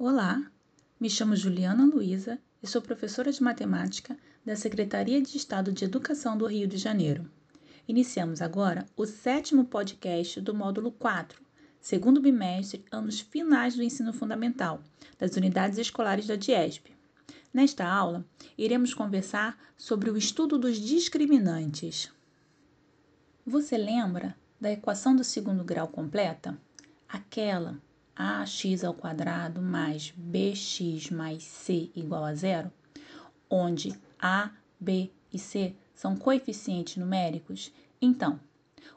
Olá, me chamo Juliana Luiza e sou professora de matemática da Secretaria de Estado de Educação do Rio de Janeiro. Iniciamos agora o sétimo podcast do módulo 4, segundo bimestre, anos finais do ensino fundamental, das unidades escolares da DIESP. Nesta aula, iremos conversar sobre o estudo dos discriminantes. Você lembra da equação do segundo grau completa? Aquela ax ao quadrado mais bx mais c igual a zero, onde a, b e c são coeficientes numéricos, então,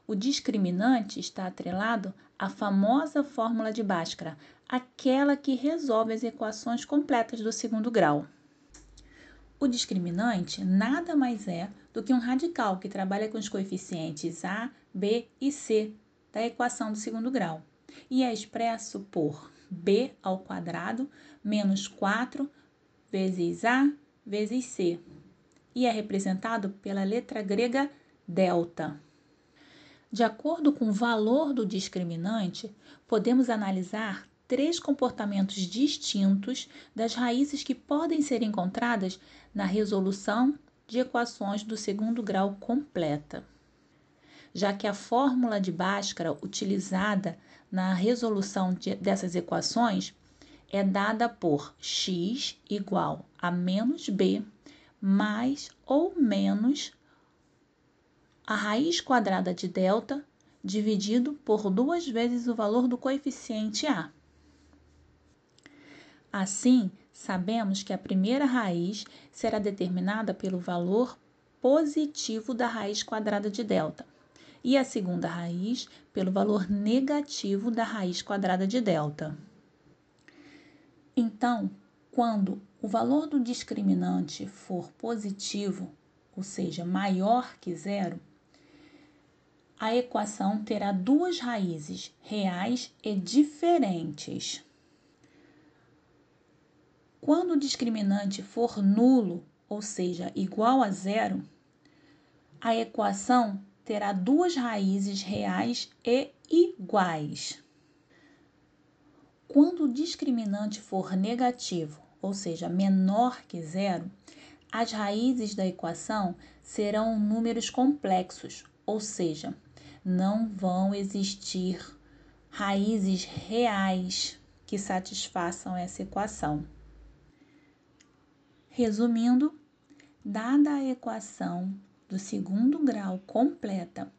o discriminante está atrelado à famosa fórmula de Bhaskara, aquela que resolve as equações completas do segundo grau. O discriminante nada mais é do que um radical que trabalha com os coeficientes a, b e c da equação do segundo grau e é expresso por b ao quadrado menos 4 vezes a vezes c e é representado pela letra grega delta. De acordo com o valor do discriminante, podemos analisar três comportamentos distintos das raízes que podem ser encontradas na resolução de equações do segundo grau completa. Já que a fórmula de Bhaskara utilizada na resolução de, dessas equações é dada por x igual a menos b mais ou menos a raiz quadrada de delta dividido por duas vezes o valor do coeficiente a. Assim, sabemos que a primeira raiz será determinada pelo valor positivo da raiz quadrada de delta e a segunda raiz pelo valor negativo da raiz quadrada de delta. Então, quando o valor do discriminante for positivo, ou seja, maior que zero, a equação terá duas raízes reais e diferentes. Quando o discriminante for nulo, ou seja, igual a zero, a equação terá duas raízes reais e iguais. Quando o discriminante for negativo, ou seja, menor que zero, as raízes da equação serão números complexos, ou seja, não vão existir raízes reais que satisfaçam essa equação. Resumindo, dada a equação do segundo grau completa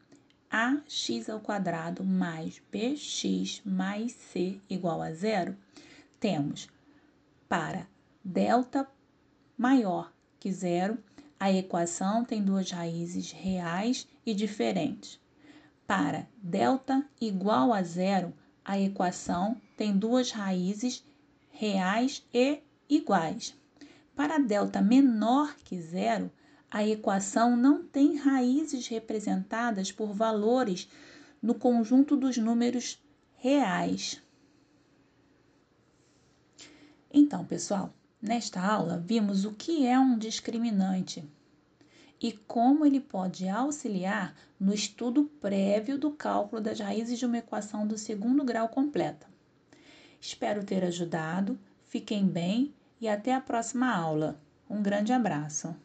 ax ao quadrado mais bx mais c igual a zero, temos para delta maior que zero, a equação tem duas raízes reais e diferentes. Para delta igual a zero, a equação tem duas raízes reais e iguais. Para delta menor que zero, a equação não tem raízes representadas por valores no conjunto dos números reais. Então, pessoal, nesta aula vimos o que é um discriminante e como ele pode auxiliar no estudo prévio do cálculo das raízes de uma equação do segundo grau completa. Espero ter ajudado, fiquem bem e até a próxima aula. Um grande abraço!